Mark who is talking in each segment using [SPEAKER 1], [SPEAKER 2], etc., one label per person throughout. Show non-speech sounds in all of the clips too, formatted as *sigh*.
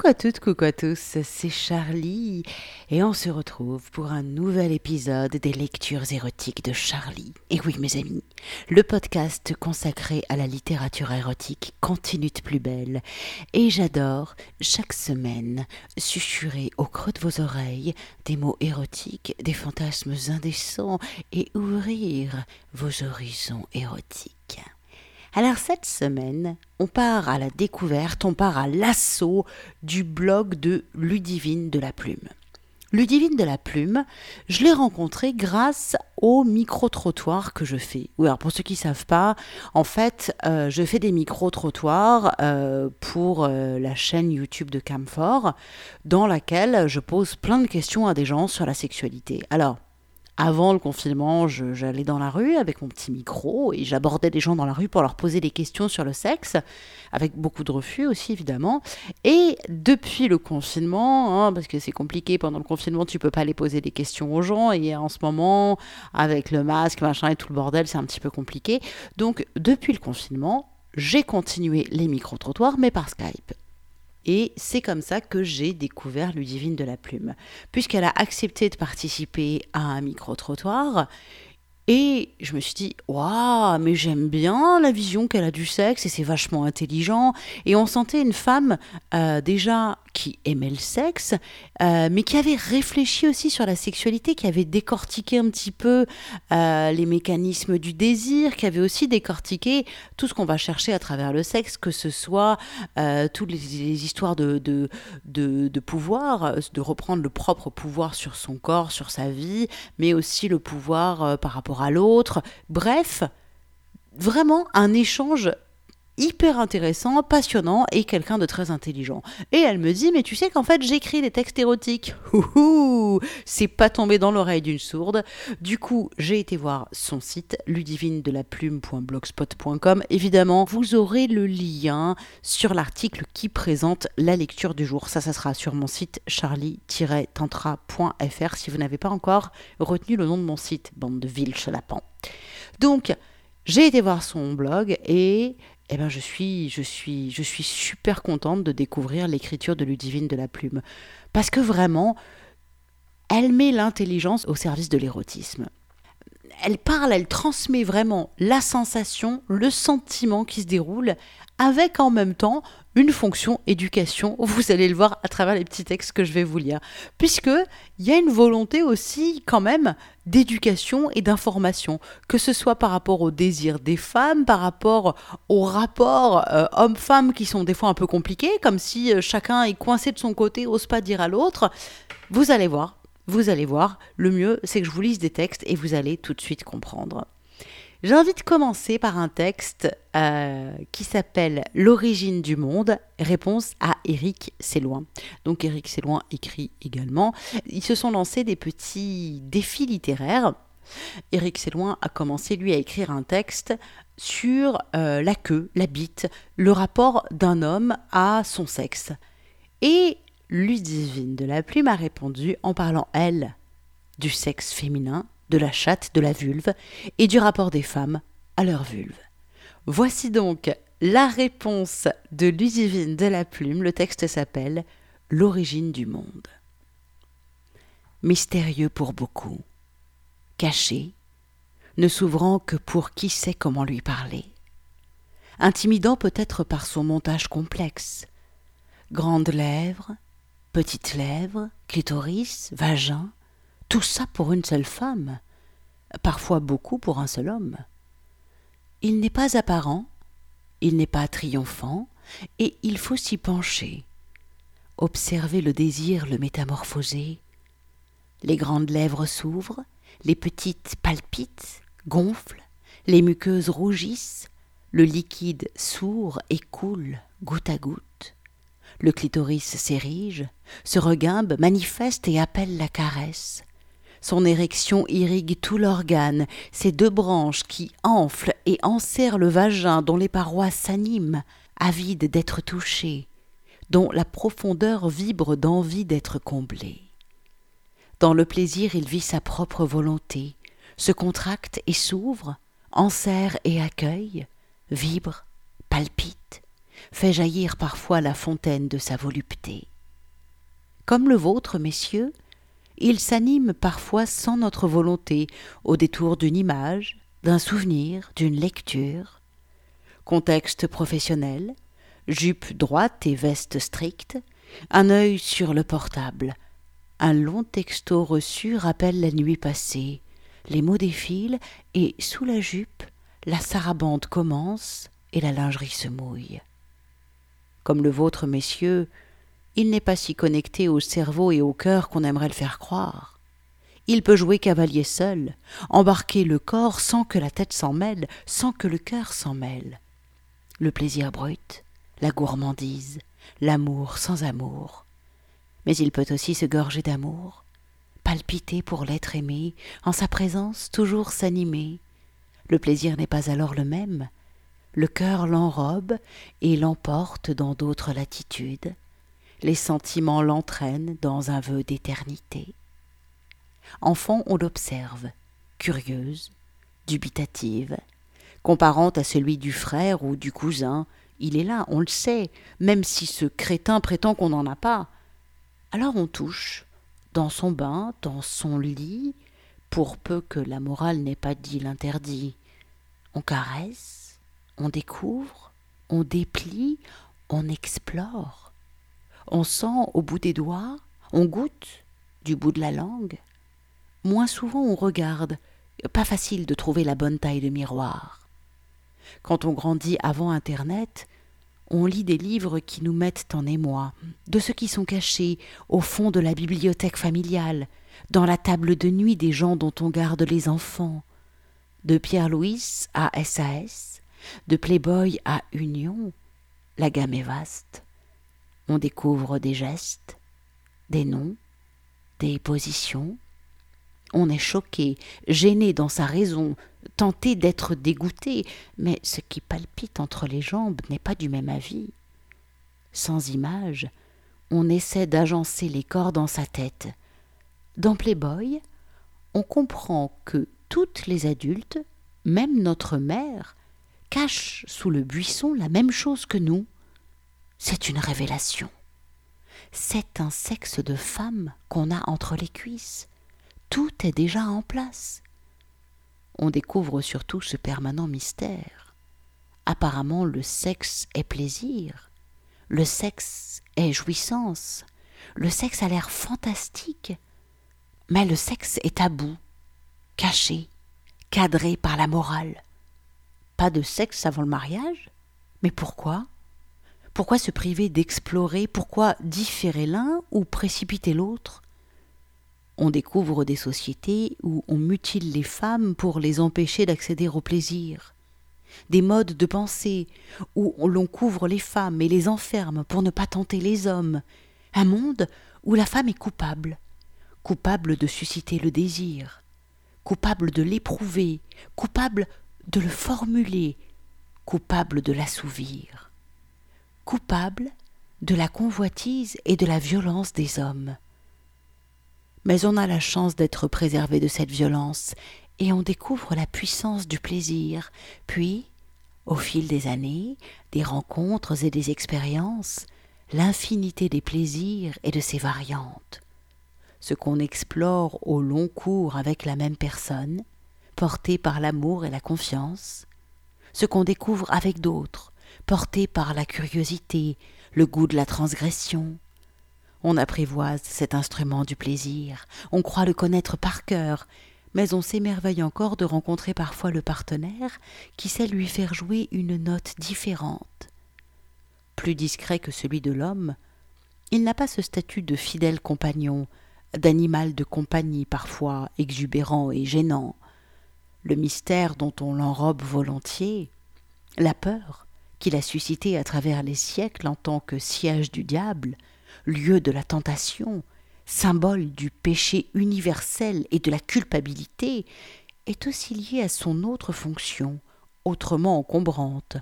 [SPEAKER 1] Coucou à toutes, coucou à tous, c'est Charlie et on se retrouve pour un nouvel épisode des lectures érotiques de Charlie. Et oui mes amis, le podcast consacré à la littérature érotique continue de plus belle et j'adore chaque semaine susurrer au creux de vos oreilles des mots érotiques, des fantasmes indécents et ouvrir vos horizons érotiques. Alors cette semaine, on part à la découverte, on part à l'assaut du blog de Ludivine de la Plume. Ludivine de la Plume, je l'ai rencontré grâce au micro-trottoir que je fais. Oui, alors pour ceux qui ne savent pas, en fait, euh, je fais des micro-trottoirs euh, pour euh, la chaîne YouTube de Camfort, dans laquelle je pose plein de questions à des gens sur la sexualité. Alors, avant le confinement, j'allais dans la rue avec mon petit micro et j'abordais des gens dans la rue pour leur poser des questions sur le sexe, avec beaucoup de refus aussi évidemment. Et depuis le confinement, hein, parce que c'est compliqué pendant le confinement, tu peux pas aller poser des questions aux gens et en ce moment, avec le masque, machin et tout le bordel, c'est un petit peu compliqué. Donc depuis le confinement, j'ai continué les micro-trottoirs, mais par Skype. Et c'est comme ça que j'ai découvert Ludivine de la Plume. Puisqu'elle a accepté de participer à un micro-trottoir, et je me suis dit, waouh, mais j'aime bien la vision qu'elle a du sexe et c'est vachement intelligent. Et on sentait une femme euh, déjà qui aimait le sexe, euh, mais qui avait réfléchi aussi sur la sexualité, qui avait décortiqué un petit peu euh, les mécanismes du désir, qui avait aussi décortiqué tout ce qu'on va chercher à travers le sexe, que ce soit euh, toutes les, histoires de, de, de, pouvoir, de reprendre le propre pouvoir sur son corps, sur sa vie, mais aussi le pouvoir par rapport à l'autre. Bref, vraiment un échange hyper intéressant, passionnant et quelqu'un de très intelligent. Et elle me dit, mais tu sais qu'en fait j'écris des textes érotiques. *laughs* C'est pas tombé dans l'oreille d'une sourde. Du coup, j'ai été voir son site ludivindeLaPlume.blogspot.com. Évidemment, vous aurez le lien sur l'article qui présente la lecture du jour. Ça, ça sera sur mon site charlie-tantra.fr si vous n'avez pas encore retenu le nom de mon site, bande de lapin. Donc, j'ai été voir son blog et eh ben je suis, je suis, je suis super contente de découvrir l'écriture de Ludivine de la Plume, parce que vraiment, elle met l'intelligence au service de l'érotisme. Elle parle, elle transmet vraiment la sensation, le sentiment qui se déroule, avec en même temps une fonction éducation. Vous allez le voir à travers les petits textes que je vais vous lire. Puisque il y a une volonté aussi quand même d'éducation et d'information, que ce soit par rapport au désir des femmes, par rapport aux rapports euh, hommes-femmes qui sont des fois un peu compliqués, comme si euh, chacun est coincé de son côté, ose pas dire à l'autre. Vous allez voir, vous allez voir. Le mieux, c'est que je vous lise des textes et vous allez tout de suite comprendre. J'ai envie de commencer par un texte euh, qui s'appelle L'origine du monde, réponse à Éric Séloin. Donc Éric Séloin écrit également. Ils se sont lancés des petits défis littéraires. Éric Séloin a commencé lui à écrire un texte sur euh, la queue, la bite, le rapport d'un homme à son sexe. Et Ludivine de la Plume a répondu en parlant, elle, du sexe féminin de la chatte, de la vulve et du rapport des femmes à leur vulve. Voici donc la réponse de Ludivine de la Plume. Le texte s'appelle L'origine du monde. Mystérieux pour beaucoup, caché, ne s'ouvrant que pour qui sait comment lui parler. Intimidant peut-être par son montage complexe. Grandes lèvres, petites lèvres, clitoris, vagin, tout ça pour une seule femme, parfois beaucoup pour un seul homme. Il n'est pas apparent, il n'est pas triomphant, et il faut s'y pencher, observer le désir le métamorphoser. Les grandes lèvres s'ouvrent, les petites palpitent, gonflent, les muqueuses rougissent, le liquide sourd et coule goutte à goutte. Le clitoris s'érige, se regimbe, manifeste et appelle la caresse. Son érection irrigue tout l'organe, ses deux branches qui enflent et enserrent le vagin dont les parois s'animent, avides d'être touchées, dont la profondeur vibre d'envie d'être comblée. Dans le plaisir il vit sa propre volonté, se contracte et s'ouvre, enserre et accueille, vibre, palpite, fait jaillir parfois la fontaine de sa volupté. comme le vôtre, messieurs, il s'anime parfois sans notre volonté, au détour d'une image, d'un souvenir, d'une lecture. Contexte professionnel, jupe droite et veste stricte, un œil sur le portable. Un long texto reçu rappelle la nuit passée. Les mots défilent et, sous la jupe, la sarabande commence et la lingerie se mouille. Comme le vôtre, messieurs, il n'est pas si connecté au cerveau et au cœur qu'on aimerait le faire croire. Il peut jouer cavalier seul, embarquer le corps sans que la tête s'en mêle, sans que le cœur s'en mêle. Le plaisir brut, la gourmandise, l'amour sans amour. Mais il peut aussi se gorger d'amour, palpiter pour l'être aimé, en sa présence toujours s'animer. Le plaisir n'est pas alors le même. Le cœur l'enrobe et l'emporte dans d'autres latitudes. Les sentiments l'entraînent dans un vœu d'éternité. Enfant, on l'observe, curieuse, dubitative, comparant à celui du frère ou du cousin, il est là, on le sait, même si ce crétin prétend qu'on n'en a pas. Alors on touche, dans son bain, dans son lit, pour peu que la morale n'ait pas dit l'interdit. On caresse, on découvre, on déplie, on explore. On sent au bout des doigts, on goûte du bout de la langue. Moins souvent on regarde, pas facile de trouver la bonne taille de miroir. Quand on grandit avant Internet, on lit des livres qui nous mettent en émoi, de ceux qui sont cachés au fond de la bibliothèque familiale, dans la table de nuit des gens dont on garde les enfants. De Pierre-Louis à SAS, de Playboy à Union, la gamme est vaste. On découvre des gestes, des noms, des positions, on est choqué, gêné dans sa raison, tenté d'être dégoûté, mais ce qui palpite entre les jambes n'est pas du même avis. Sans image, on essaie d'agencer les corps dans sa tête. Dans Playboy, on comprend que toutes les adultes, même notre mère, cachent sous le buisson la même chose que nous. C'est une révélation. C'est un sexe de femme qu'on a entre les cuisses tout est déjà en place. On découvre surtout ce permanent mystère. Apparemment le sexe est plaisir, le sexe est jouissance, le sexe a l'air fantastique, mais le sexe est tabou, caché, cadré par la morale. Pas de sexe avant le mariage. Mais pourquoi? Pourquoi se priver d'explorer? Pourquoi différer l'un ou précipiter l'autre? On découvre des sociétés où on mutile les femmes pour les empêcher d'accéder au plaisir, des modes de pensée où l'on couvre les femmes et les enferme pour ne pas tenter les hommes, un monde où la femme est coupable, coupable de susciter le désir, coupable de l'éprouver, coupable de le formuler, coupable de l'assouvir, coupable de la convoitise et de la violence des hommes mais on a la chance d'être préservé de cette violence, et on découvre la puissance du plaisir, puis, au fil des années, des rencontres et des expériences, l'infinité des plaisirs et de ses variantes. Ce qu'on explore au long cours avec la même personne, porté par l'amour et la confiance, ce qu'on découvre avec d'autres, porté par la curiosité, le goût de la transgression, on apprivoise cet instrument du plaisir, on croit le connaître par cœur, mais on s'émerveille encore de rencontrer parfois le partenaire qui sait lui faire jouer une note différente. Plus discret que celui de l'homme, il n'a pas ce statut de fidèle compagnon, d'animal de compagnie parfois exubérant et gênant. Le mystère dont on l'enrobe volontiers, la peur qu'il a suscité à travers les siècles en tant que siège du diable, lieu de la tentation, symbole du péché universel et de la culpabilité, est aussi lié à son autre fonction, autrement encombrante,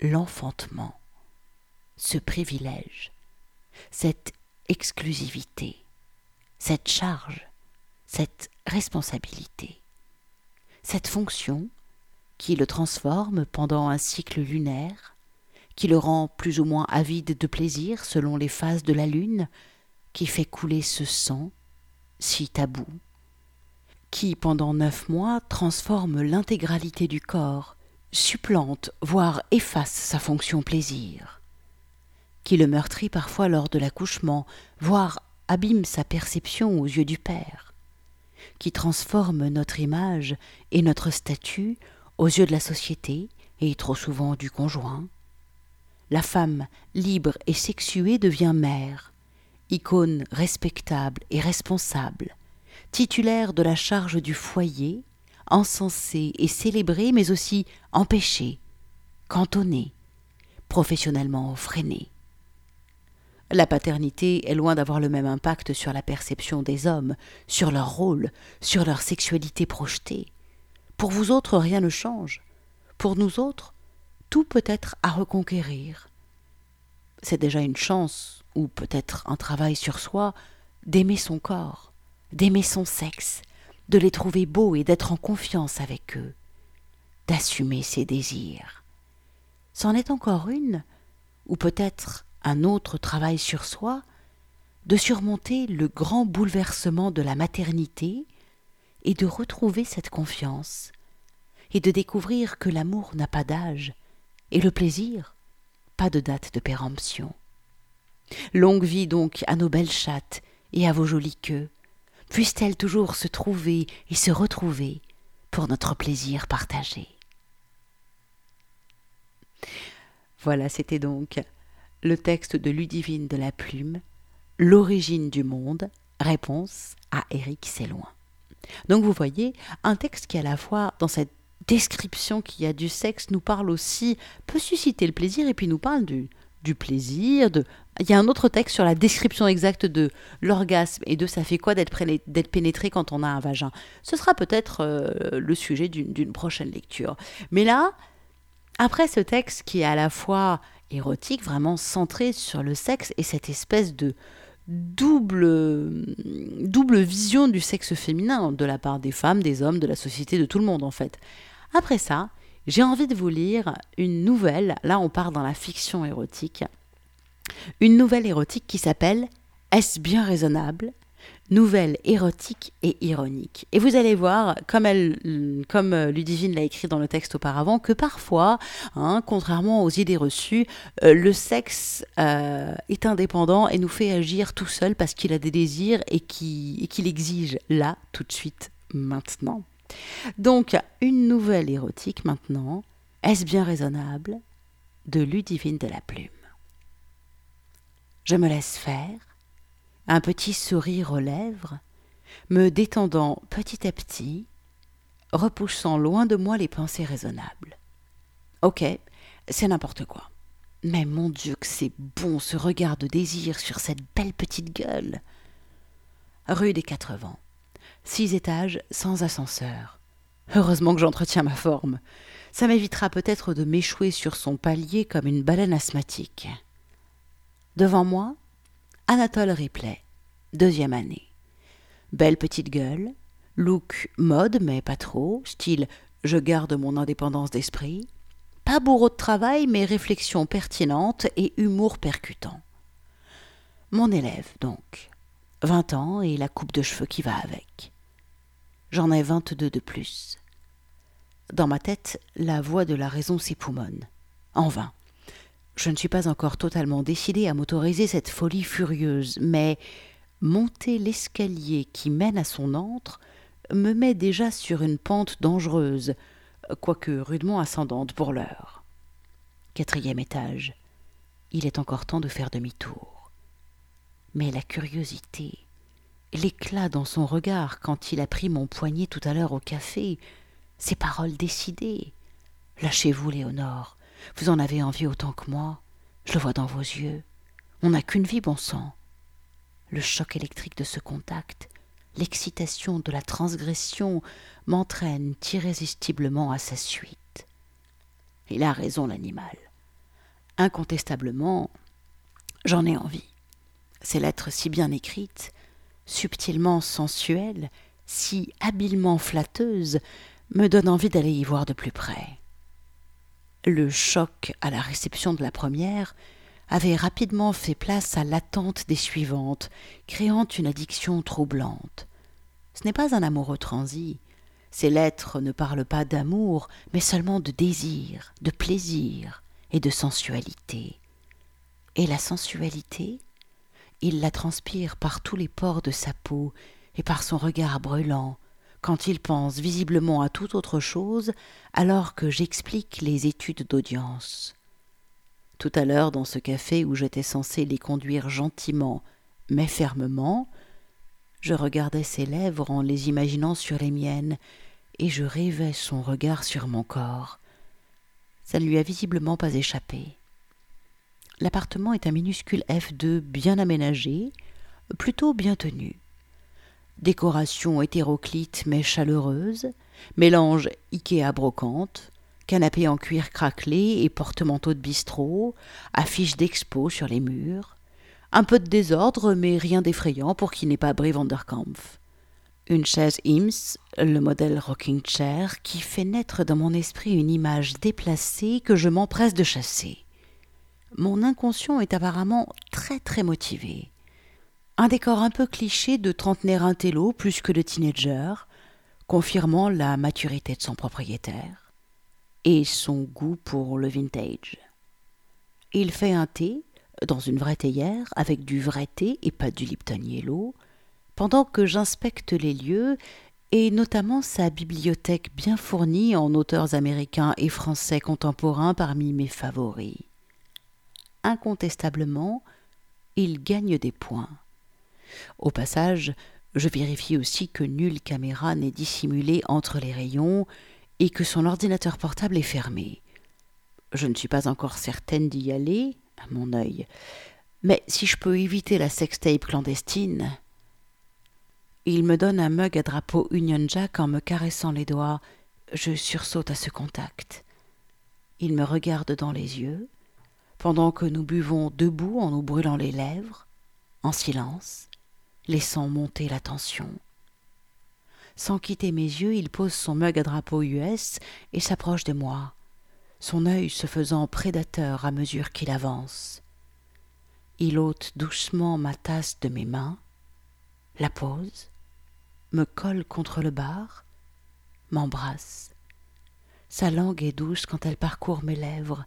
[SPEAKER 1] l'enfantement, ce privilège, cette exclusivité, cette charge, cette responsabilité, cette fonction qui le transforme pendant un cycle lunaire qui le rend plus ou moins avide de plaisir selon les phases de la lune, qui fait couler ce sang, si tabou, qui pendant neuf mois transforme l'intégralité du corps, supplante, voire efface sa fonction plaisir, qui le meurtrit parfois lors de l'accouchement, voire abîme sa perception aux yeux du Père, qui transforme notre image et notre statut aux yeux de la société et trop souvent du conjoint. La femme libre et sexuée devient mère, icône respectable et responsable, titulaire de la charge du foyer, encensée et célébrée, mais aussi empêchée, cantonnée, professionnellement freinée. La paternité est loin d'avoir le même impact sur la perception des hommes, sur leur rôle, sur leur sexualité projetée. Pour vous autres, rien ne change. Pour nous autres, tout peut être à reconquérir. C'est déjà une chance, ou peut-être un travail sur soi, d'aimer son corps, d'aimer son sexe, de les trouver beaux et d'être en confiance avec eux, d'assumer ses désirs. C'en est encore une, ou peut-être un autre travail sur soi, de surmonter le grand bouleversement de la maternité et de retrouver cette confiance, et de découvrir que l'amour n'a pas d'âge, et le plaisir, pas de date de péremption. Longue vie donc à nos belles chattes et à vos jolies queues, puissent-elles toujours se trouver et se retrouver pour notre plaisir partagé. Voilà, c'était donc le texte de Ludivine de la Plume, L'origine du monde, réponse à Éric Séloin. Donc vous voyez, un texte qui à la fois, dans cette description qu'il y a du sexe, nous parle aussi, peut susciter le plaisir et puis nous parle du, du plaisir. De... Il y a un autre texte sur la description exacte de l'orgasme et de ça fait quoi d'être pénétré quand on a un vagin. Ce sera peut-être euh, le sujet d'une prochaine lecture. Mais là, après ce texte qui est à la fois érotique, vraiment centré sur le sexe et cette espèce de double, double vision du sexe féminin de la part des femmes, des hommes, de la société, de tout le monde en fait. Après ça, j'ai envie de vous lire une nouvelle, là on part dans la fiction érotique, une nouvelle érotique qui s'appelle Est-ce bien raisonnable? Nouvelle érotique et ironique. Et vous allez voir, comme, elle, euh, Ludivine l'a écrit dans le texte auparavant, que parfois, hein, contrairement aux idées reçues, euh, le sexe euh, est indépendant et nous fait agir tout seul parce qu'il a des désirs et qu'il exige là, tout de suite, maintenant. Donc, une nouvelle érotique maintenant. Est-ce bien raisonnable? De Ludivine de la Plume. Je me laisse faire un petit sourire aux lèvres, me détendant petit à petit, repoussant loin de moi les pensées raisonnables. Ok, c'est n'importe quoi. Mais mon Dieu que c'est bon ce regard de désir sur cette belle petite gueule. Rue des Quatre Vents. Six étages sans ascenseur. Heureusement que j'entretiens ma forme. Ça m'évitera peut-être de m'échouer sur son palier comme une baleine asthmatique. Devant moi, Anatole Ripley, deuxième année. Belle petite gueule, look mode mais pas trop, style je garde mon indépendance d'esprit, pas bourreau de travail mais réflexion pertinente et humour percutant. Mon élève donc, vingt ans et la coupe de cheveux qui va avec. J'en ai vingt-deux de plus. Dans ma tête, la voix de la raison s'époumonne. En vain. Je ne suis pas encore totalement décidé à m'autoriser cette folie furieuse, mais monter l'escalier qui mène à son antre me met déjà sur une pente dangereuse, quoique rudement ascendante pour l'heure. Quatrième étage. Il est encore temps de faire demi-tour. Mais la curiosité, l'éclat dans son regard quand il a pris mon poignet tout à l'heure au café, ses paroles décidées. Lâchez-vous, Léonore. Vous en avez envie autant que moi. Je le vois dans vos yeux. On n'a qu'une vie, bon sang. Le choc électrique de ce contact, l'excitation de la transgression m'entraînent irrésistiblement à sa suite. Il a raison, l'animal. Incontestablement, j'en ai envie. Ces lettres si bien écrites, subtilement sensuelles, si habilement flatteuses, me donnent envie d'aller y voir de plus près. Le choc à la réception de la première avait rapidement fait place à l'attente des suivantes, créant une addiction troublante. Ce n'est pas un amoureux transi. Ces lettres ne parlent pas d'amour, mais seulement de désir, de plaisir et de sensualité. Et la sensualité, il la transpire par tous les pores de sa peau et par son regard brûlant, quand il pense visiblement à toute autre chose, alors que j'explique les études d'audience. Tout à l'heure, dans ce café où j'étais censé les conduire gentiment, mais fermement, je regardais ses lèvres en les imaginant sur les miennes, et je rêvais son regard sur mon corps. Ça ne lui a visiblement pas échappé. L'appartement est un minuscule F2 bien aménagé, plutôt bien tenu. Décoration hétéroclite mais chaleureuse, mélange Ikea brocante, canapé en cuir craquelé et porte-manteau de bistrot, affiches d'expo sur les murs, un peu de désordre mais rien d'effrayant pour qui n'est pas Brie Vanderkampf. Une chaise Ims, le modèle rocking chair, qui fait naître dans mon esprit une image déplacée que je m'empresse de chasser. Mon inconscient est apparemment très très motivé. Un décor un peu cliché de trentenaire intello plus que de teenager, confirmant la maturité de son propriétaire et son goût pour le vintage. Il fait un thé dans une vraie théière avec du vrai thé et pas du Lipton pendant que j'inspecte les lieux et notamment sa bibliothèque bien fournie en auteurs américains et français contemporains parmi mes favoris. Incontestablement, il gagne des points. Au passage, je vérifie aussi que nulle caméra n'est dissimulée entre les rayons et que son ordinateur portable est fermé. Je ne suis pas encore certaine d'y aller, à mon œil, mais si je peux éviter la sextape clandestine. Il me donne un mug à drapeau Union Jack en me caressant les doigts. Je sursaute à ce contact. Il me regarde dans les yeux, pendant que nous buvons debout en nous brûlant les lèvres, en silence, laissant monter la tension. Sans quitter mes yeux, il pose son mug à drapeau US et s'approche de moi, son œil se faisant prédateur à mesure qu'il avance. Il ôte doucement ma tasse de mes mains, la pose, me colle contre le bar, m'embrasse. Sa langue est douce quand elle parcourt mes lèvres,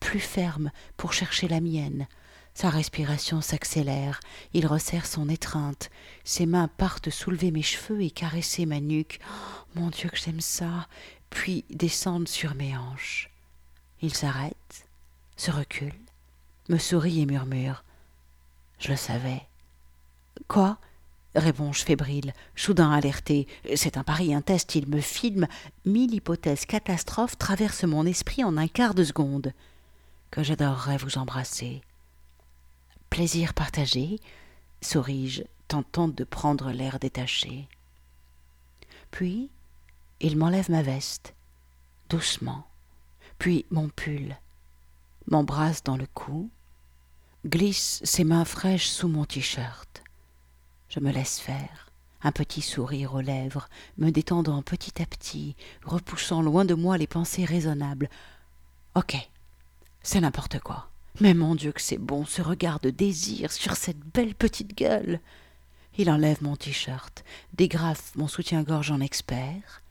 [SPEAKER 1] plus ferme pour chercher la mienne, sa respiration s'accélère, il resserre son étreinte, ses mains partent soulever mes cheveux et caresser ma nuque. Oh, mon Dieu que j'aime ça. Puis descendent sur mes hanches. Il s'arrête, se recule, me sourit et murmure. Je le savais. Quoi? réponds-je fébrile, soudain alerté. C'est un pari, un test, il me filme. Mille hypothèses catastrophes traversent mon esprit en un quart de seconde. Que j'adorerais vous embrasser Plaisir partagé, souris-je, tentant de prendre l'air détaché. Puis, il m'enlève ma veste, doucement, puis mon pull, m'embrasse dans le cou, glisse ses mains fraîches sous mon t-shirt. Je me laisse faire, un petit sourire aux lèvres, me détendant petit à petit, repoussant loin de moi les pensées raisonnables. Ok, c'est n'importe quoi. Mais mon Dieu que c'est bon, ce regard de désir sur cette belle petite gueule. Il enlève mon t-shirt, dégrafe mon soutien-gorge en expert,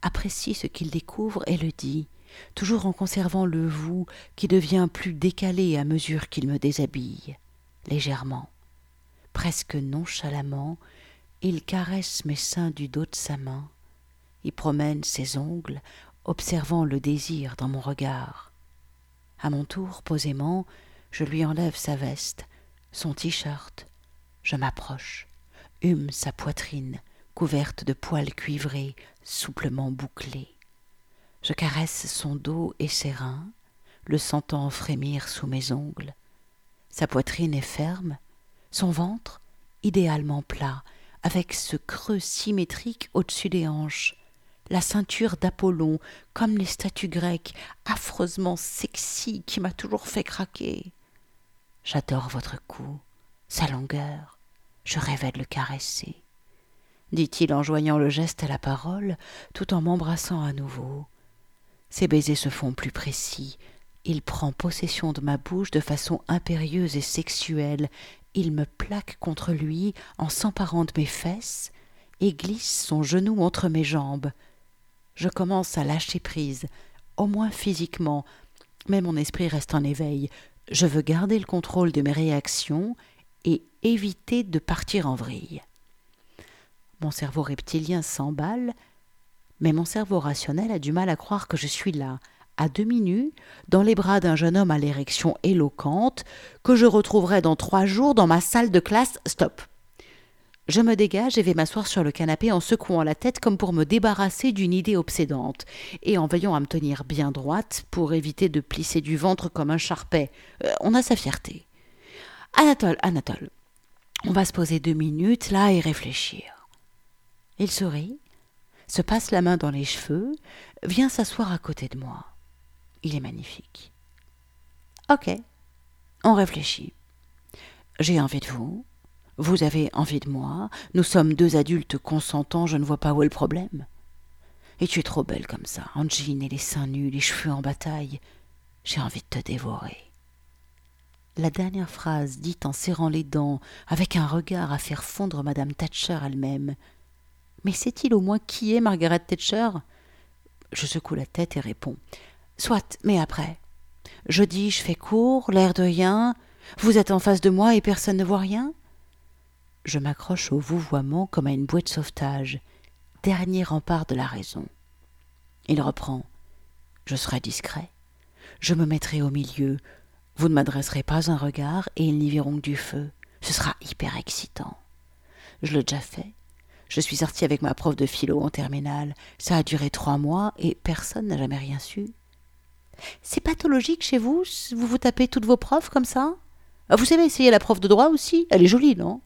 [SPEAKER 1] apprécie ce qu'il découvre et le dit, toujours en conservant le vous qui devient plus décalé à mesure qu'il me déshabille, légèrement, presque nonchalamment, il caresse mes seins du dos de sa main, y promène ses ongles, observant le désir dans mon regard. À mon tour, posément, je lui enlève sa veste, son t-shirt. Je m'approche, hume sa poitrine, couverte de poils cuivrés, souplement bouclés. Je caresse son dos et ses reins, le sentant frémir sous mes ongles. Sa poitrine est ferme, son ventre idéalement plat, avec ce creux symétrique au-dessus des hanches, la ceinture d'Apollon, comme les statues grecques, affreusement sexy qui m'a toujours fait craquer. J'adore votre cou, sa longueur, je rêvais de le caresser, dit-il en joignant le geste à la parole, tout en m'embrassant à nouveau. Ses baisers se font plus précis, Il prend possession de ma bouche de façon impérieuse et sexuelle. Il me plaque contre lui en s'emparant de mes fesses et glisse son genou entre mes jambes. Je commence à lâcher prise, au moins physiquement, mais mon esprit reste en éveil. Je veux garder le contrôle de mes réactions et éviter de partir en vrille. Mon cerveau reptilien s'emballe, mais mon cerveau rationnel a du mal à croire que je suis là, à demi nu, dans les bras d'un jeune homme à l'érection éloquente, que je retrouverai dans trois jours dans ma salle de classe. Stop. Je me dégage et vais m'asseoir sur le canapé en secouant la tête comme pour me débarrasser d'une idée obsédante, et en veillant à me tenir bien droite pour éviter de plisser du ventre comme un charpet. Euh, on a sa fierté. Anatole, Anatole, on va se poser deux minutes là et réfléchir. Il sourit, se passe la main dans les cheveux, vient s'asseoir à côté de moi. Il est magnifique. Ok, on réfléchit. J'ai envie de vous, vous avez envie de moi, nous sommes deux adultes consentants, je ne vois pas où est le problème. Et tu es trop belle comme ça, en et les seins nus, les cheveux en bataille. J'ai envie de te dévorer. La dernière phrase dite en serrant les dents, avec un regard à faire fondre madame Thatcher elle-même. Mais sait-il au moins qui est Margaret Thatcher? Je secoue la tête et réponds. Soit, mais après. Je dis, je fais court, l'air de rien. Vous êtes en face de moi et personne ne voit rien je m'accroche au vouvoiement comme à une bouée de sauvetage, dernier rempart de la raison. Il reprend. Je serai discret. Je me mettrai au milieu. Vous ne m'adresserez pas un regard et ils n'y verront que du feu. Ce sera hyper excitant. Je l'ai déjà fait. Je suis sortie avec ma prof de philo en terminale. Ça a duré trois mois et personne n'a jamais rien su. C'est pathologique chez vous? Vous vous tapez toutes vos profs comme ça? Vous savez essayer la prof de droit aussi Elle est jolie, non?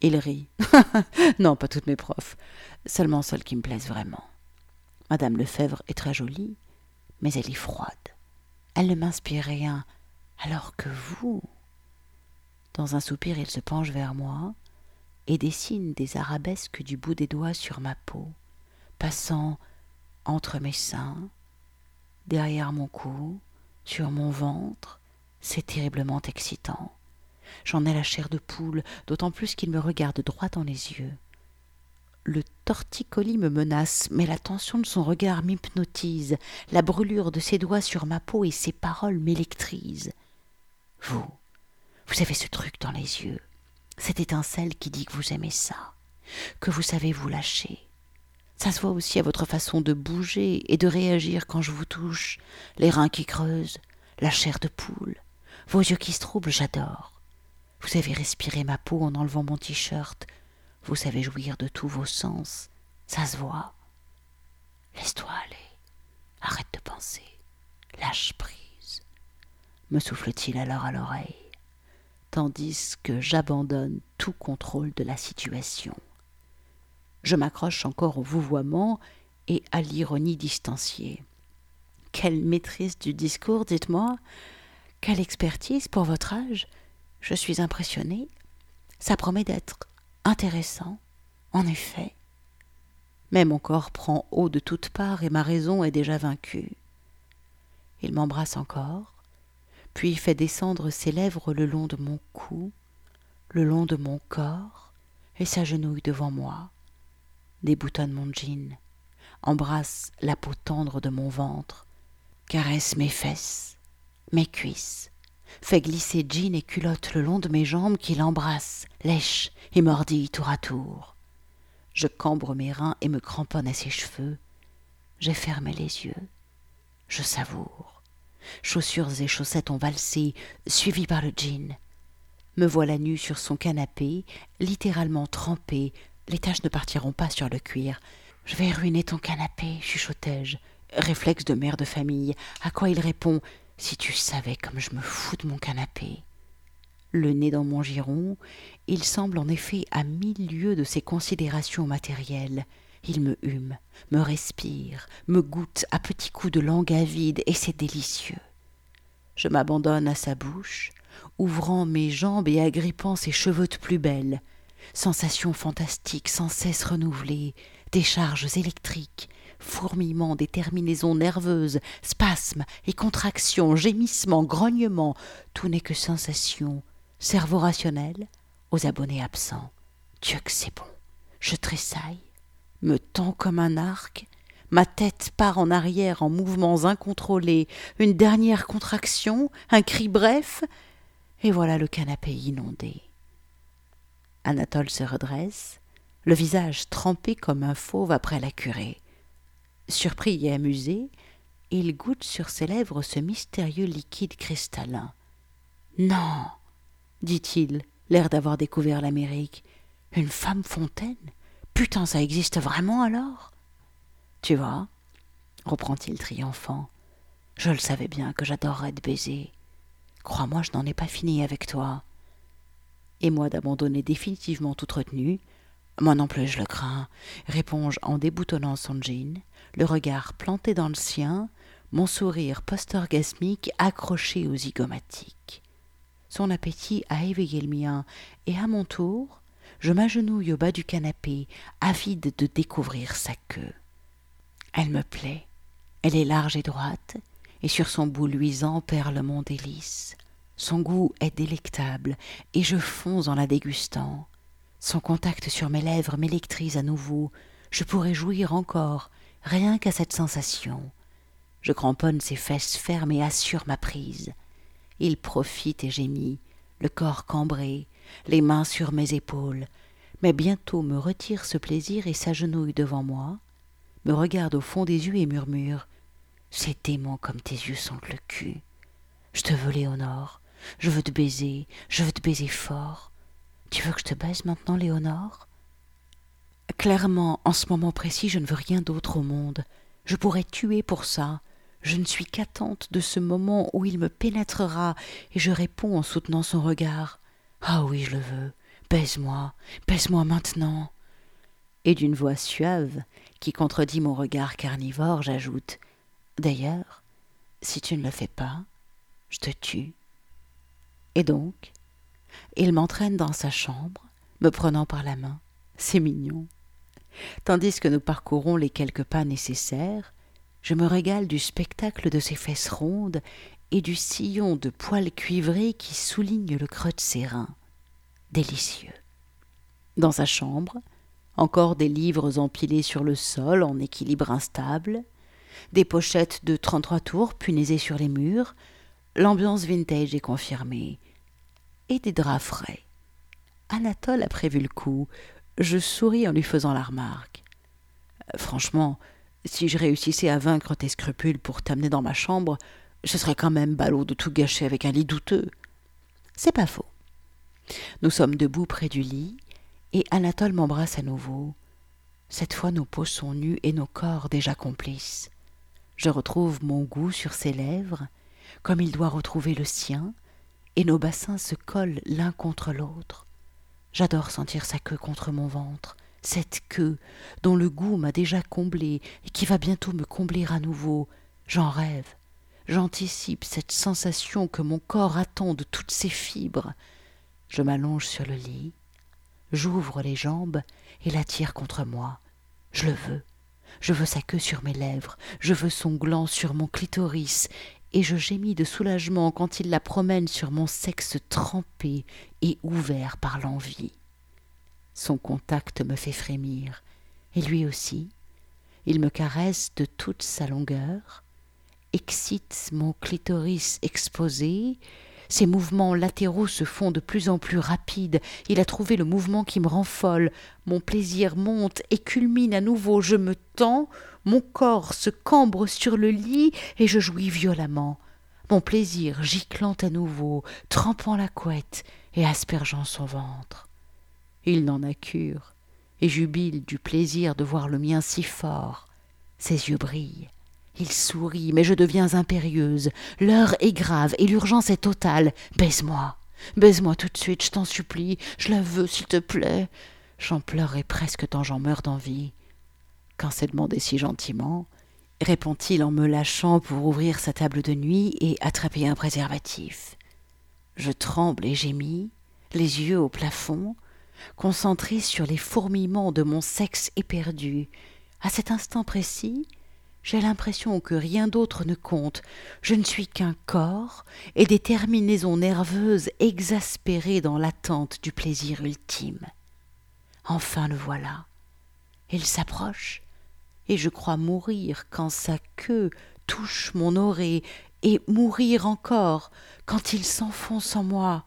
[SPEAKER 1] Il rit. *laughs* non, pas toutes mes profs, seulement celles qui me plaisent vraiment. Madame Lefebvre est très jolie, mais elle est froide. Elle ne m'inspire rien, alors que vous. Dans un soupir, il se penche vers moi et dessine des arabesques du bout des doigts sur ma peau, passant entre mes seins, derrière mon cou, sur mon ventre. C'est terriblement excitant. J'en ai la chair de poule, d'autant plus qu'il me regarde droit dans les yeux. Le torticolis me menace, mais la tension de son regard m'hypnotise, la brûlure de ses doigts sur ma peau et ses paroles m'électrisent. Vous, vous avez ce truc dans les yeux, cette étincelle qui dit que vous aimez ça, que vous savez vous lâcher. Ça se voit aussi à votre façon de bouger et de réagir quand je vous touche, les reins qui creusent, la chair de poule, vos yeux qui se troublent, j'adore. Vous savez respirer ma peau en enlevant mon t-shirt. Vous savez jouir de tous vos sens. Ça se voit. Laisse-toi aller. Arrête de penser. Lâche prise. Me souffle-t-il alors à l'oreille, tandis que j'abandonne tout contrôle de la situation. Je m'accroche encore au vouvoiement et à l'ironie distanciée. Quelle maîtrise du discours, dites-moi. Quelle expertise pour votre âge. Je suis impressionnée. Ça promet d'être intéressant, en effet. Mais mon corps prend eau de toutes parts et ma raison est déjà vaincue. Il m'embrasse encore, puis fait descendre ses lèvres le long de mon cou, le long de mon corps, et s'agenouille devant moi, déboutonne mon jean, embrasse la peau tendre de mon ventre, caresse mes fesses, mes cuisses, fait glisser jean et culotte le long de mes jambes qu'il embrasse, lèche et mordille tour à tour. Je cambre mes reins et me cramponne à ses cheveux. J'ai fermé les yeux. Je savoure. Chaussures et chaussettes ont valsé, suivies par le jean. Me voilà nue sur son canapé, littéralement trempée. Les taches ne partiront pas sur le cuir. Je vais ruiner ton canapé, chuchotai-je. Réflexe de mère de famille. À quoi il répond? Si tu savais comme je me fous de mon canapé. Le nez dans mon giron, il semble en effet à mille lieues de ses considérations matérielles. Il me hume, me respire, me goûte à petits coups de langue avide, et c'est délicieux. Je m'abandonne à sa bouche, ouvrant mes jambes et agrippant ses cheveux de plus belle. Sensations fantastiques sans cesse renouvelées, décharges électriques, fourmillements des nerveuses, spasmes et contractions, gémissements, grognements, tout n'est que sensation, cerveau rationnel aux abonnés absents. Dieu que c'est bon. Je tressaille, me tends comme un arc, ma tête part en arrière en mouvements incontrôlés, une dernière contraction, un cri bref, et voilà le canapé inondé. Anatole se redresse, le visage trempé comme un fauve après la curée. Surpris et amusé, il goûte sur ses lèvres ce mystérieux liquide cristallin. Non, dit-il, l'air d'avoir découvert l'Amérique. Une femme fontaine? Putain, ça existe vraiment alors? Tu vois, reprend-il triomphant, je le savais bien que j'adorerais te baiser. Crois-moi, je n'en ai pas fini avec toi. Et moi d'abandonner définitivement toute retenue, moi non plus je le crains, réponds-je en déboutonnant son jean, le regard planté dans le sien, mon sourire post-orgasmique accroché aux zygomatiques. Son appétit a éveillé le mien, et à mon tour, je m'agenouille au bas du canapé, avide de découvrir sa queue. Elle me plaît, elle est large et droite, et sur son bout luisant perle mon délice. Son goût est délectable, et je fonds en la dégustant. Son contact sur mes lèvres m'électrise à nouveau. Je pourrais jouir encore, rien qu'à cette sensation. Je cramponne ses fesses fermes et assure ma prise. Il profite et gémit, le corps cambré, les mains sur mes épaules, mais bientôt me retire ce plaisir et s'agenouille devant moi, me regarde au fond des yeux et murmure C'est aimant comme tes yeux sentent le cul. Je te veux, Léonore, je veux te baiser, je veux te baiser fort. Tu veux que je te baise maintenant, Léonore? Clairement, en ce moment précis, je ne veux rien d'autre au monde. Je pourrais tuer pour ça. Je ne suis qu'attente de ce moment où il me pénétrera, et je réponds en soutenant son regard. Ah oui, je le veux. Baise-moi, baise-moi maintenant. Et d'une voix suave, qui contredit mon regard carnivore, j'ajoute D'ailleurs, si tu ne le fais pas, je te tue. Et donc, il m'entraîne dans sa chambre, me prenant par la main. C'est mignon. Tandis que nous parcourons les quelques pas nécessaires, je me régale du spectacle de ses fesses rondes et du sillon de poils cuivrés qui souligne le creux de ses reins. Délicieux. Dans sa chambre, encore des livres empilés sur le sol en équilibre instable, des pochettes de trente-trois tours punaisées sur les murs, l'ambiance vintage est confirmée, et des draps frais. Anatole a prévu le coup. Je souris en lui faisant la remarque. Franchement, si je réussissais à vaincre tes scrupules pour t'amener dans ma chambre, ce serait quand même ballot de tout gâcher avec un lit douteux. C'est pas faux. Nous sommes debout près du lit, et Anatole m'embrasse à nouveau. Cette fois nos peaux sont nues et nos corps déjà complices. Je retrouve mon goût sur ses lèvres, comme il doit retrouver le sien, et nos bassins se collent l'un contre l'autre. J'adore sentir sa queue contre mon ventre, cette queue dont le goût m'a déjà comblé et qui va bientôt me combler à nouveau. J'en rêve. J'anticipe cette sensation que mon corps attend de toutes ses fibres. Je m'allonge sur le lit, j'ouvre les jambes et l'attire contre moi. Je le veux. Je veux sa queue sur mes lèvres, je veux son gland sur mon clitoris, et je gémis de soulagement quand il la promène sur mon sexe trempé et ouvert par l'envie. Son contact me fait frémir, et lui aussi. Il me caresse de toute sa longueur, excite mon clitoris exposé, ses mouvements latéraux se font de plus en plus rapides. Il a trouvé le mouvement qui me rend folle. Mon plaisir monte et culmine à nouveau. Je me tends, mon corps se cambre sur le lit et je jouis violemment. Mon plaisir giclant à nouveau, trempant la couette et aspergeant son ventre. Il n'en a cure, et jubile du plaisir de voir le mien si fort. Ses yeux brillent. Il sourit, mais je deviens impérieuse. L'heure est grave et l'urgence est totale. Baise-moi. Baise-moi tout de suite, je t'en supplie. Je la veux, s'il te plaît. J'en pleurerai presque tant j'en meurs d'envie. Quand c'est demandé si gentiment, répond-il en me lâchant pour ouvrir sa table de nuit et attraper un préservatif. Je tremble et gémis, les yeux au plafond, concentré sur les fourmillements de mon sexe éperdu. À cet instant précis, j'ai l'impression que rien d'autre ne compte. Je ne suis qu'un corps et des terminaisons nerveuses exaspérées dans l'attente du plaisir ultime. Enfin le voilà. Il s'approche, et je crois mourir quand sa queue touche mon oreille, et mourir encore quand il s'enfonce en moi,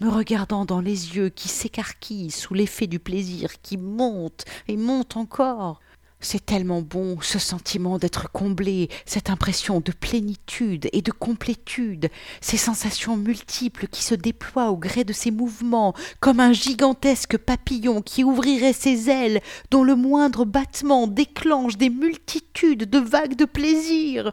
[SPEAKER 1] me regardant dans les yeux qui s'écarquillent sous l'effet du plaisir qui monte et monte encore. C'est tellement bon, ce sentiment d'être comblé, cette impression de plénitude et de complétude, ces sensations multiples qui se déploient au gré de ses mouvements, comme un gigantesque papillon qui ouvrirait ses ailes, dont le moindre battement déclenche des multitudes de vagues de plaisir.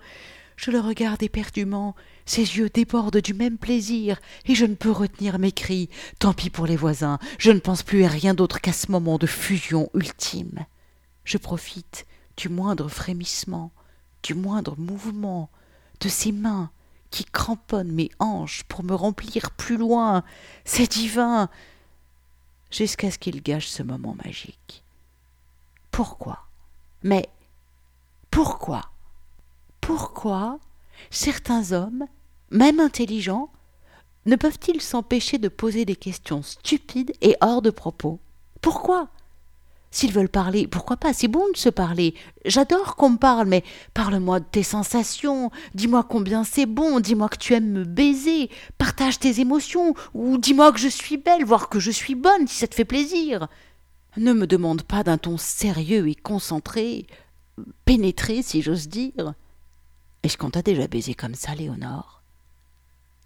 [SPEAKER 1] Je le regarde éperdument, ses yeux débordent du même plaisir, et je ne peux retenir mes cris. Tant pis pour les voisins, je ne pense plus à rien d'autre qu'à ce moment de fusion ultime. Je profite du moindre frémissement, du moindre mouvement, de ses mains qui cramponnent mes hanches pour me remplir plus loin. C'est divin. Jusqu'à ce qu'il gâche ce moment magique. Pourquoi? Mais pourquoi? Pourquoi certains hommes, même intelligents, ne peuvent-ils s'empêcher de poser des questions stupides et hors de propos? Pourquoi? S'ils veulent parler, pourquoi pas? C'est bon de se parler. J'adore qu'on me parle, mais parle-moi de tes sensations. Dis-moi combien c'est bon. Dis-moi que tu aimes me baiser. Partage tes émotions. Ou dis-moi que je suis belle, voire que je suis bonne, si ça te fait plaisir. Ne me demande pas d'un ton sérieux et concentré, pénétré, si j'ose dire. Est-ce qu'on t'a déjà baisé comme ça, Léonore?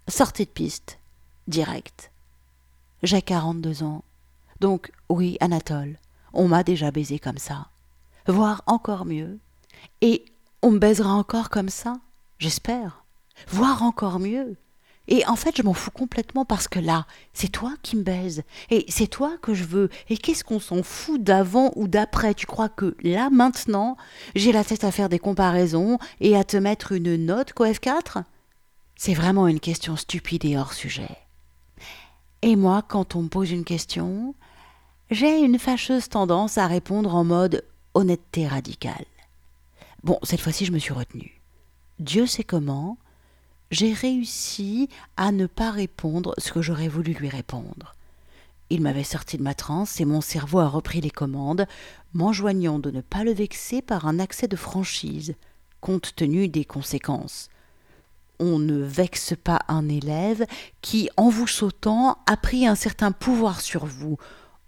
[SPEAKER 1] Sortez de piste, direct. J'ai quarante-deux ans. Donc, oui, Anatole on m'a déjà baisé comme ça, voire encore mieux. Et on me baisera encore comme ça, j'espère, voire encore mieux. Et en fait, je m'en fous complètement parce que là, c'est toi qui me baises. Et c'est toi que je veux. Et qu'est-ce qu'on s'en fout d'avant ou d'après? Tu crois que là, maintenant, j'ai la tête à faire des comparaisons et à te mettre une note qu'au F4 C'est vraiment une question stupide et hors sujet. Et moi, quand on me pose une question, j'ai une fâcheuse tendance à répondre en mode honnêteté radicale. Bon, cette fois-ci, je me suis retenue. Dieu sait comment, j'ai réussi à ne pas répondre ce que j'aurais voulu lui répondre. Il m'avait sorti de ma transe et mon cerveau a repris les commandes, m'enjoignant de ne pas le vexer par un accès de franchise, compte tenu des conséquences. On ne vexe pas un élève qui, en vous sautant, a pris un certain pouvoir sur vous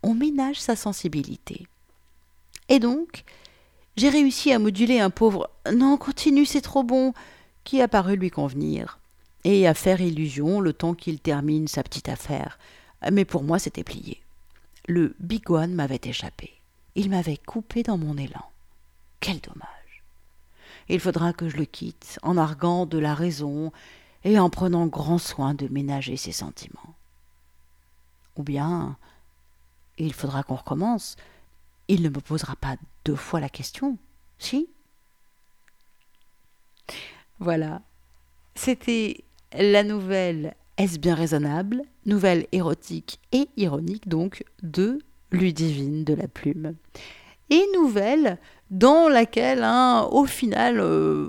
[SPEAKER 1] on ménage sa sensibilité. Et donc, j'ai réussi à moduler un pauvre Non, continue, c'est trop bon qui a paru lui convenir, et à faire illusion le temps qu'il termine sa petite affaire. Mais pour moi, c'était plié. Le big one m'avait échappé. Il m'avait coupé dans mon élan. Quel dommage. Il faudra que je le quitte en arguant de la raison et en prenant grand soin de ménager ses sentiments. Ou bien il faudra qu'on recommence. Il ne me posera pas deux fois la question, si Voilà. C'était la nouvelle Est-ce bien raisonnable Nouvelle érotique et ironique, donc, de Ludivine de la Plume. Et nouvelle dans laquelle, hein, au final, euh,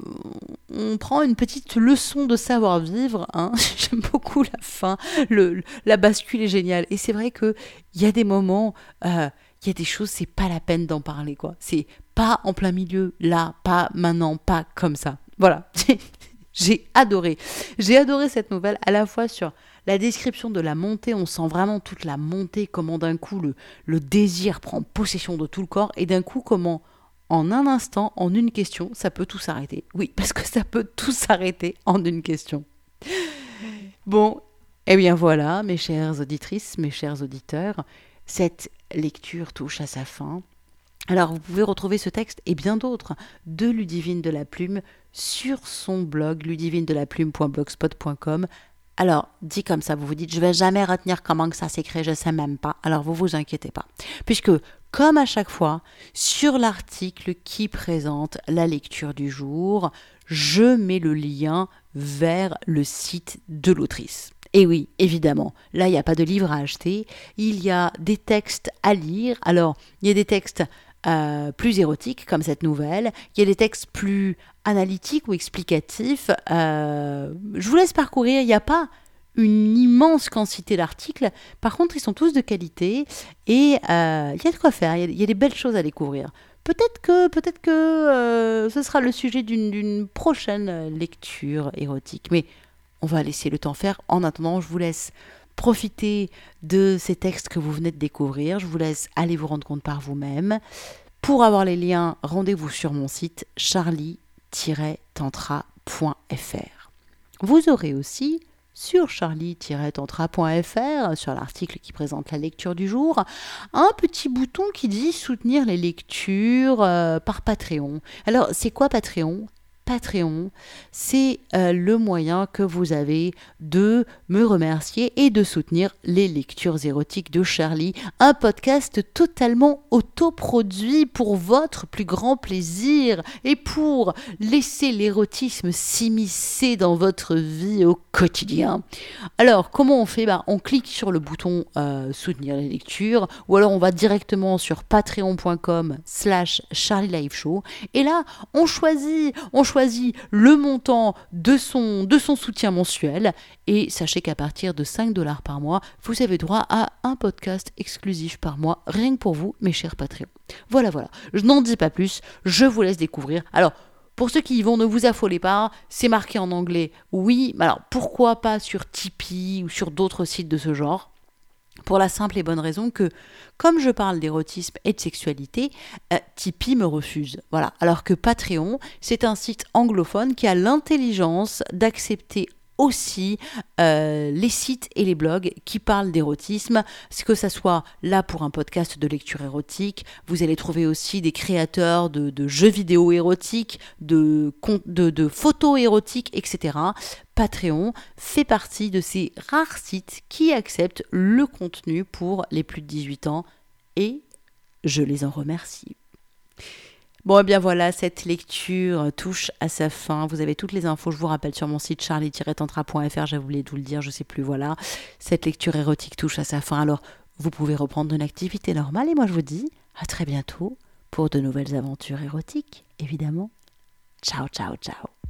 [SPEAKER 1] on prend une petite leçon de savoir-vivre. Hein. *laughs* J'aime beaucoup la fin, le, la bascule est géniale. Et c'est vrai qu'il y a des moments, euh, il y a des choses, c'est pas la peine d'en parler, quoi. C'est pas en plein milieu, là, pas maintenant, pas comme ça. Voilà. *laughs* J'ai adoré. J'ai adoré cette nouvelle à la fois sur la description de la montée, on sent vraiment toute la montée, comment d'un coup le, le désir prend possession de tout le corps, et d'un coup comment en un instant, en une question, ça peut tout s'arrêter. Oui, *laughs* parce que ça peut tout s'arrêter en une question. Bon, eh bien voilà, mes chères auditrices, mes chers auditeurs, cette lecture touche à sa fin. Alors, vous pouvez retrouver ce texte et bien d'autres de Ludivine de la Plume sur son blog ludivinedelaPlume.blogspot.com. Alors, dit comme ça, vous vous dites, je vais jamais retenir comment que ça s'écrit, je sais même pas. Alors, vous vous inquiétez pas. Puisque, comme à chaque fois, sur l'article qui présente la lecture du jour, je mets le lien vers le site de l'autrice. Et oui, évidemment, là, il n'y a pas de livre à acheter, il y a des textes à lire. Alors, il y a des textes euh, plus érotiques, comme cette nouvelle. Il y a des textes plus analytiques ou explicatifs. Euh, je vous laisse parcourir. Il n'y a pas une immense quantité d'articles. Par contre, ils sont tous de qualité et euh, il y a de quoi faire. Il y a, des belles choses à découvrir. Peut-être que, peut-être que euh, ce sera le sujet d'une prochaine lecture érotique. Mais on va laisser le temps faire. En attendant, je vous laisse profiter de ces textes que vous venez de découvrir. Je vous laisse aller vous rendre compte par vous-même. Pour avoir les liens, rendez-vous sur mon site charlie-tantra.fr. Vous aurez aussi sur charlie-tantra.fr, sur l'article qui présente la lecture du jour, un petit bouton qui dit soutenir les lectures euh, par Patreon. Alors, c'est quoi Patreon? Patreon, c'est euh, le moyen que vous avez de me remercier et de soutenir les lectures érotiques de Charlie, un podcast totalement autoproduit pour votre plus grand plaisir et pour laisser l'érotisme s'immiscer dans votre vie au quotidien. Alors, comment on fait? Bah, On clique sur le bouton euh, soutenir les lectures ou alors on va directement sur patreon.com slash Charlie Show et là, on choisit le montant de son, soutien mensuel et sachez qu'à partir de 5 dollars par mois, vous avez droit à un podcast exclusif par mois, rien que pour vous, mes chers Patreons. Voilà, voilà. Je n'en dis pas plus, je vous laisse découvrir. Alors, pour ceux qui y vont, ne vous affolez pas, c'est marqué en anglais, oui, alors pourquoi pas sur Tipeee ou sur d'autres sites de ce genre? Pour la simple et bonne raison que, comme je parle d'érotisme et de sexualité, euh, Tipeee me refuse. Voilà. Alors que Patreon, c'est un site anglophone qui a l'intelligence d'accepter aussi euh, les sites et les blogs qui parlent d'érotisme, que ça soit là pour un podcast de lecture érotique, vous allez trouver aussi des créateurs de, jeux vidéo érotiques, de, photos érotiques, etc. Patreon fait partie de ces rares sites qui acceptent le contenu pour les plus de 18 ans et je les en remercie. Bon, et eh bien voilà, cette lecture touche à sa fin. Vous avez toutes les infos, je vous rappelle, sur mon site charlie-tantra.fr, j'ai voulu tout le dire, je sais plus, voilà. Cette lecture érotique touche à sa fin, alors vous pouvez reprendre une activité normale et moi je vous dis à très bientôt pour de nouvelles aventures érotiques, évidemment. Ciao, ciao, ciao.